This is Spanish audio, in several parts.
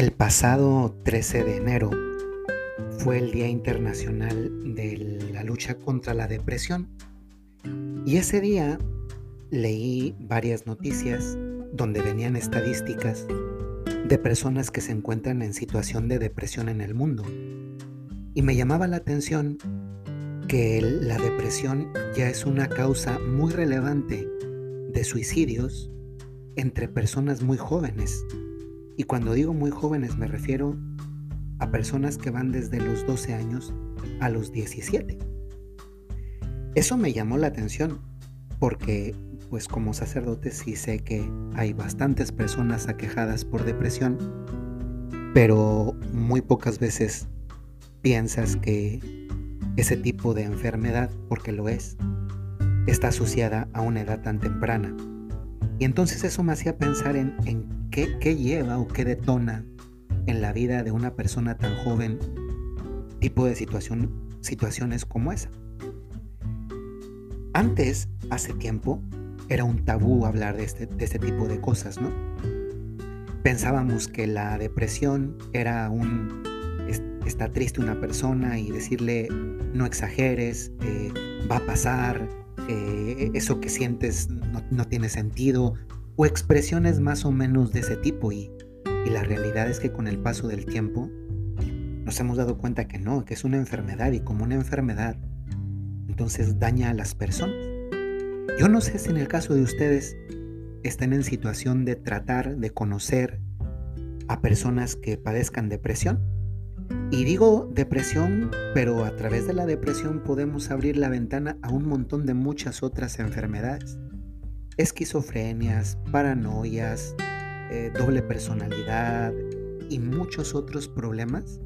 El pasado 13 de enero fue el Día Internacional de la Lucha contra la Depresión y ese día leí varias noticias donde venían estadísticas de personas que se encuentran en situación de depresión en el mundo. Y me llamaba la atención que la depresión ya es una causa muy relevante de suicidios entre personas muy jóvenes. Y cuando digo muy jóvenes me refiero a personas que van desde los 12 años a los 17. Eso me llamó la atención porque pues como sacerdote sí sé que hay bastantes personas aquejadas por depresión, pero muy pocas veces piensas que ese tipo de enfermedad, porque lo es, está asociada a una edad tan temprana. Y entonces eso me hacía pensar en, qué, lleva o qué detona en la vida de una persona tan joven tipo de situación, situaciones como esa. Antes, hace tiempo, era un tabú hablar de este, de este tipo de cosas, ¿no? Pensábamos que la depresión era un... está triste una persona y decirle no exageres, eh, va a pasar, eh, eso que sientes no, tiene sentido, o expresiones más o menos de ese tipo. Y, y la realidad es que con el paso del tiempo nos hemos dado cuenta que no, que es una enfermedad y como una enfermedad, entonces daña a las personas. Yo no sé si en el caso de ustedes están en situación de tratar de conocer a personas que padezcan depresión y digo depresión, pero a través de la depresión podemos abrir la ventana a un montón de muchas otras enfermedades. Esquizofrenias, paranoias, eh, doble personalidad y muchos otros problemas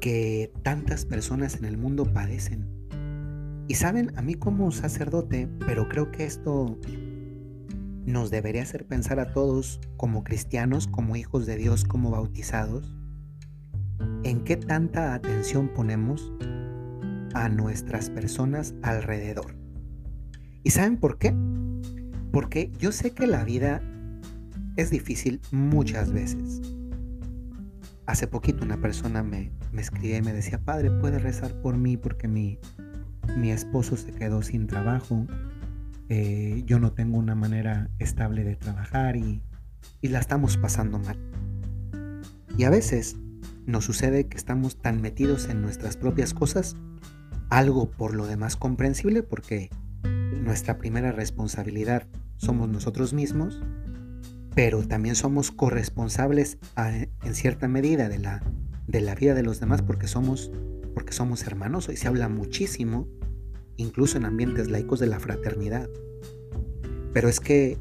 que tantas personas en el mundo padecen. Y saben, a mí como sacerdote, pero creo que esto nos debería hacer pensar a todos como cristianos, como hijos de Dios, como bautizados, en qué tanta atención ponemos a nuestras personas alrededor. ¿Y saben por qué? Porque yo sé que la vida es difícil muchas veces. Hace poquito una persona me, me y me decía, Padre, ¿puede rezar por mí porque mi, mi esposo se quedó sin trabajo? Eh, yo no tengo una manera estable de trabajar y, y la estamos pasando mal. Y a veces nos sucede que estamos tan metidos en nuestras propias cosas, algo por lo demás comprensible porque nuestra primera responsabilidad somos nosotros mismos, pero también somos corresponsables en cierta medida de la, de la vida de los demás porque somos, porque somos hermanos. Hoy se habla muchísimo, incluso en ambientes laicos, de la fraternidad. Pero es que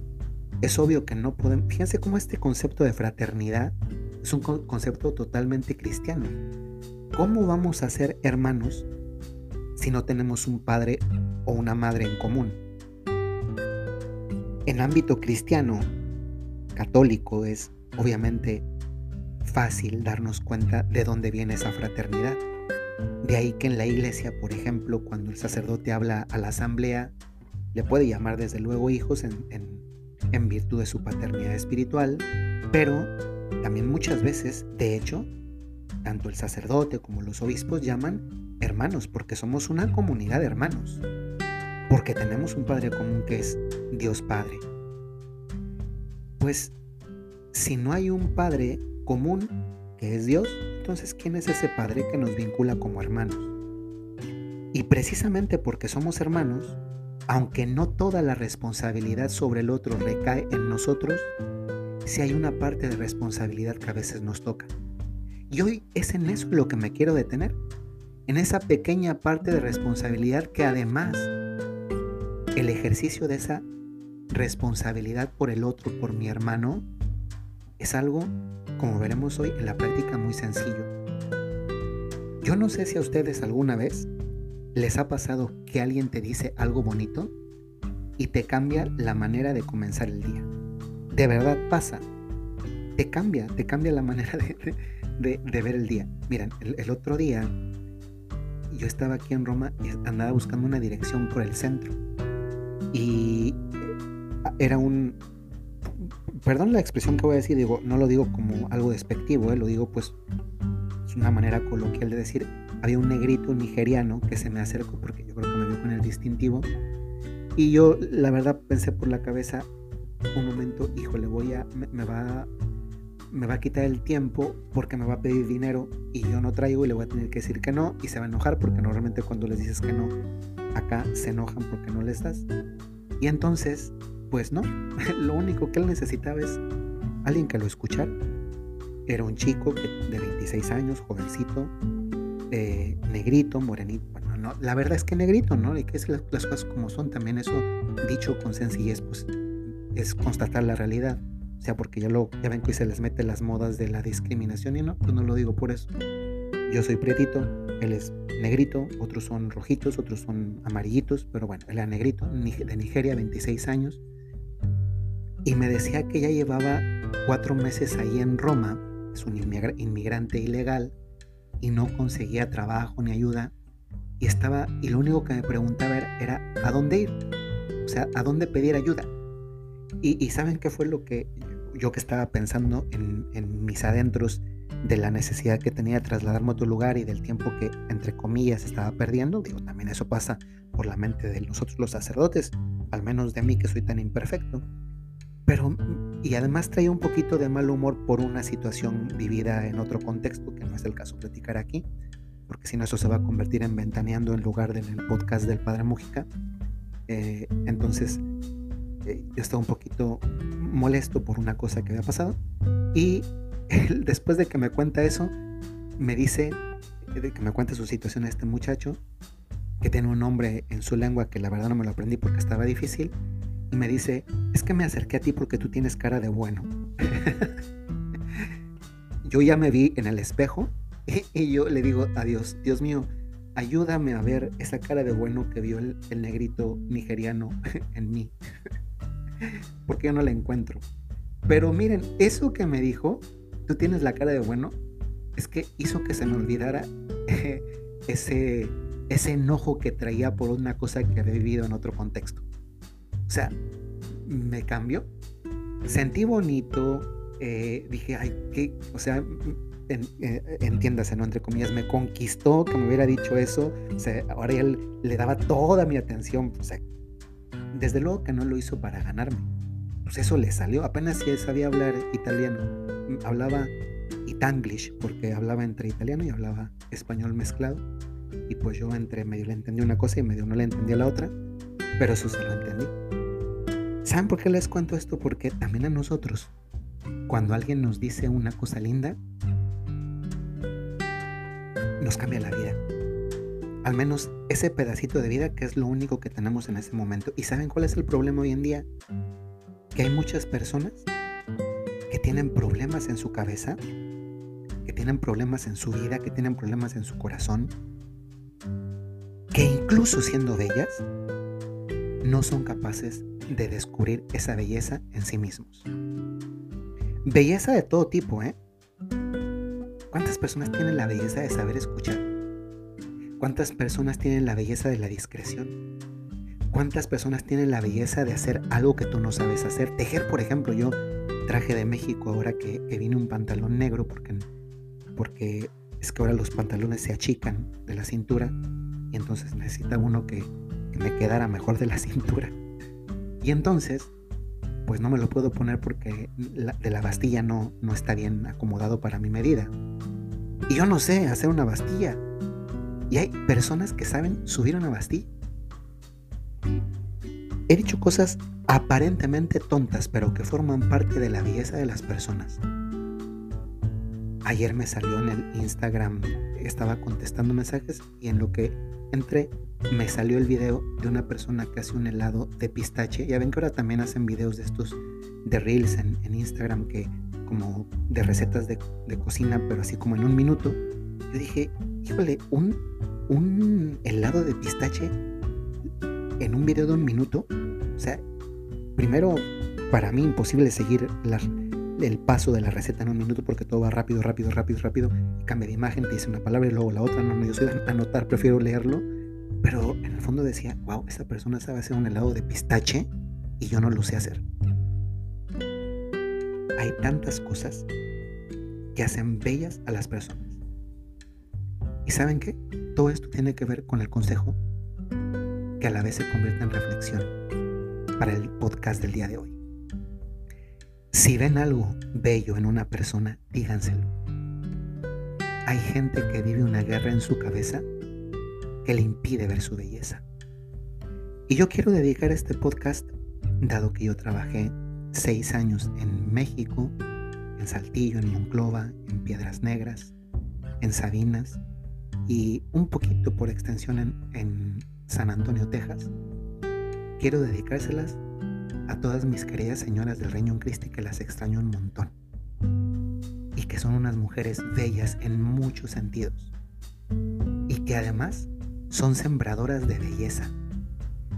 es obvio que no podemos... Fíjense cómo este concepto de fraternidad es un concepto totalmente cristiano. ¿Cómo vamos a ser hermanos si no tenemos un padre o una madre en común? En ámbito cristiano, católico, es obviamente fácil darnos cuenta de dónde viene esa fraternidad. De ahí que en la iglesia, por ejemplo, cuando el sacerdote habla a la asamblea, le puede llamar desde luego hijos en, en virtud de su paternidad espiritual, pero también muchas veces, de hecho, tanto el sacerdote como los obispos llaman hermanos, porque somos una comunidad de hermanos, porque tenemos un Padre común que es Dios Padre. Pues si no hay un Padre común que es Dios, entonces ¿quién es ese Padre que nos vincula como hermanos? Y precisamente porque somos hermanos, aunque no toda la responsabilidad sobre el otro recae en nosotros, si hay una parte de responsabilidad que a veces nos toca. Y hoy es en eso lo que me quiero detener, en esa pequeña parte de responsabilidad que además el ejercicio de esa responsabilidad por el otro, por mi hermano, es algo, como veremos hoy, en la práctica muy sencillo. Yo no sé si a ustedes alguna vez les ha pasado que alguien te dice algo bonito y te cambia la manera de comenzar el día de verdad pasa. Te cambia, te cambia la manera de, ver el día. Miren, el, otro día yo estaba aquí en Roma y andaba buscando una dirección por el centro. Y eh, era un, perdón la expresión que voy a decir, digo, no lo digo como algo despectivo, ¿eh? lo digo pues es una manera coloquial de decir, había un negrito nigeriano que se me acercó porque yo creo que me vio con el distintivo y yo la verdad pensé por la cabeza un momento, híjole, voy a, me, va me va a quitar el tiempo porque me va a pedir dinero y yo no traigo y le voy a tener que decir que no y se va a enojar porque normalmente cuando les dices que no, acá se enojan porque no les das. Y entonces, pues no, lo único que él necesitaba es alguien que lo escuchara. Era un chico de 26 años, jovencito, eh, negrito, morenito. Bueno, no, la verdad es que negrito, ¿no? Y que es las, cosas como son. También eso, dicho con sencillez, pues es constatar la realidad. O sea, porque ya, lo, ya ven que se les mete las modas de la discriminación y no, pues no lo digo por eso. Yo soy prietito, él es negrito, otros son rojitos, otros son amarillitos, pero bueno, él era negrito, de Nigeria, 26 años. Y me decía que ya llevaba cuatro meses ahí en Roma, es un inmigrante ilegal, y no conseguía trabajo ni ayuda. Y estaba, y lo único que me preguntaba era, ¿a dónde ir? O sea, ¿a dónde pedir ayuda? Y, ¿saben qué fue lo que yo que estaba pensando en, mis adentros de la necesidad que tenía de trasladarme a otro lugar y del tiempo que, entre comillas, estaba perdiendo. Digo, también eso pasa por la mente de nosotros los sacerdotes, al menos de mí que soy tan imperfecto. Pero, y además traía un poquito de mal humor por una situación vivida en otro contexto, que no es el caso platicar aquí, porque si no eso se va a convertir en ventaneando en lugar del podcast del Padre Mújica. Eh, entonces, eh, estaba un poquito molesto por una cosa que había pasado y después de que me cuenta eso, me dice, de que me cuenta su situación a este muchacho, que tiene un nombre en su lengua que la verdad no me lo aprendí porque estaba difícil, y me dice, es que me acerqué a ti porque tú tienes cara de bueno. yo ya me vi en el espejo y, yo le digo a Dios, Dios mío, ayúdame a ver esa cara de bueno que vio el, el negrito nigeriano en mí. Porque yo no la encuentro. Pero miren, eso que me dijo tú tienes la cara de bueno, es que hizo que se me olvidara ese, ese enojo que traía por una cosa que había vivido en otro contexto. O sea, me cambió. Sentí bonito, eh, dije, ay, qué, o sea, eh, entiéndase, ¿no? Entre comillas, me conquistó que me hubiera dicho eso. O sea, ahora ya le daba toda mi atención. O sea, desde luego que no lo hizo para ganarme. Pues eso le salió. Apenas si sabía hablar italiano hablaba itanglish porque hablaba entre italiano y hablaba español mezclado. Y pues yo entre medio le entendí una cosa y medio no le entendía la otra, pero eso sí lo entendí. ¿Saben por qué les cuento esto? Porque también a nosotros, cuando alguien nos dice una cosa linda, nos cambia la vida. Al menos ese pedacito de vida que es lo único que tenemos en ese momento. ¿Y saben cuál es el problema hoy en día? Que hay muchas personas que tienen problemas en su cabeza, que tienen problemas en su vida, que tienen problemas en su corazón, que incluso siendo bellas, no son capaces de descubrir esa belleza en sí mismos. Belleza de todo tipo, ¿eh? ¿Cuántas personas tienen la belleza de saber escuchar? ¿Cuántas personas tienen la belleza de la discreción? ¿Cuántas personas tienen la belleza de hacer algo que tú no sabes hacer? Tejer, por ejemplo, yo traje de México ahora que, viene un pantalón negro porque, porque es que ahora los pantalones se achican de la cintura y entonces necesita uno que, me quedara mejor de la cintura. Y entonces, pues no me lo puedo poner porque de la bastilla no, no está bien acomodado para mi medida. Y yo no sé hacer una bastilla. Y hay personas que saben subir una bastilla. He dicho cosas aparentemente tontas, pero que forman parte de la belleza de las personas. Ayer me salió en el Instagram, estaba contestando mensajes y en lo que entré me salió el video de una persona que hace un helado de pistache. Ya ven que ahora también hacen videos de estos de reels en, Instagram que como de recetas de, cocina, pero así como en un minuto. Yo dije, híjole, un, un helado de pistache en un video de un minuto. O sea, primero, para mí imposible seguir el paso de la receta en un minuto porque todo va rápido, rápido, rápido, rápido. Cambia de imagen, te dice una palabra y luego la otra. No, no, yo soy de anotar, prefiero leerlo. Pero en el fondo decía, wow, esa persona sabe hacer un helado de pistache y yo no lo sé hacer. hay tantas cosas que hacen bellas a las personas. ¿Y saben qué? Todo esto tiene que ver con el consejo que a la vez se convierte en reflexión para el podcast del día de hoy. Si ven algo bello en una persona, díganselo. Hay gente que vive una guerra en su cabeza que le impide ver su belleza. Y yo quiero dedicar este podcast, dado que yo trabajé seis años en México, en Saltillo, en Monclova, en Piedras Negras, en Sabinas y un poquito por extensión en, San Antonio, Texas. Quiero dedicárselas a todas mis queridas señoras del Reino Cristo que las extraño un montón. Y que son unas mujeres bellas en muchos sentidos. Y que además son sembradoras de belleza.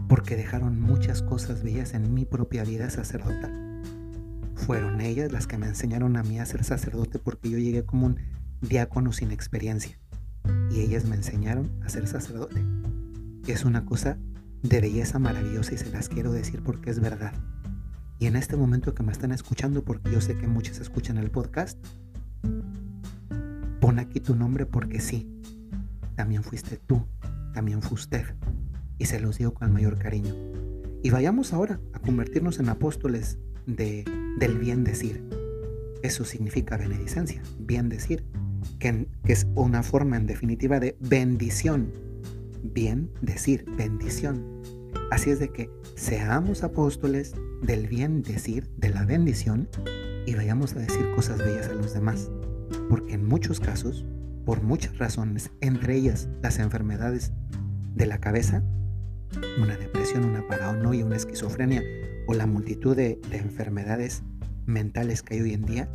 Porque dejaron muchas cosas bellas en mi propia vida sacerdotal fueron ellas las que me enseñaron a mí a ser sacerdote porque yo llegué como un diácono sin experiencia. Y ellas me enseñaron a ser sacerdote. es una cosa de belleza maravillosa y se las quiero decir porque es verdad. Y en este momento que me están escuchando, porque yo sé que muchos escuchan el podcast, pon aquí tu nombre porque sí, también fuiste tú, también fue usted. Y se los digo con el mayor cariño. Y vayamos ahora a convertirnos en apóstoles de, del bien decir. Eso significa benedicencia, bien decir, que, es una forma en definitiva de bendición. Bien decir, bendición. Así es de que seamos apóstoles del bien decir, de la bendición, y vayamos a decir cosas bellas a los demás. Porque en muchos casos, por muchas razones, entre ellas las enfermedades de la cabeza, una depresión, una paranoia, una esquizofrenia, o la multitud de, enfermedades mentales que hay hoy en día,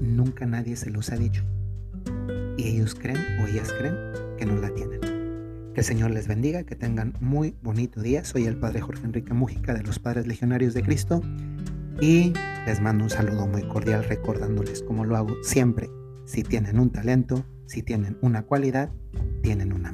nunca nadie se los ha dicho. Y ellos creen o ellas creen que no la tienen. Que el Señor les bendiga, que tengan muy bonito día. Soy el Padre Jorge Enrique Mújica de los Padres Legionarios de Cristo y les mando un saludo muy cordial recordándoles como lo hago siempre. Si tienen un talento, si tienen una cualidad, tienen una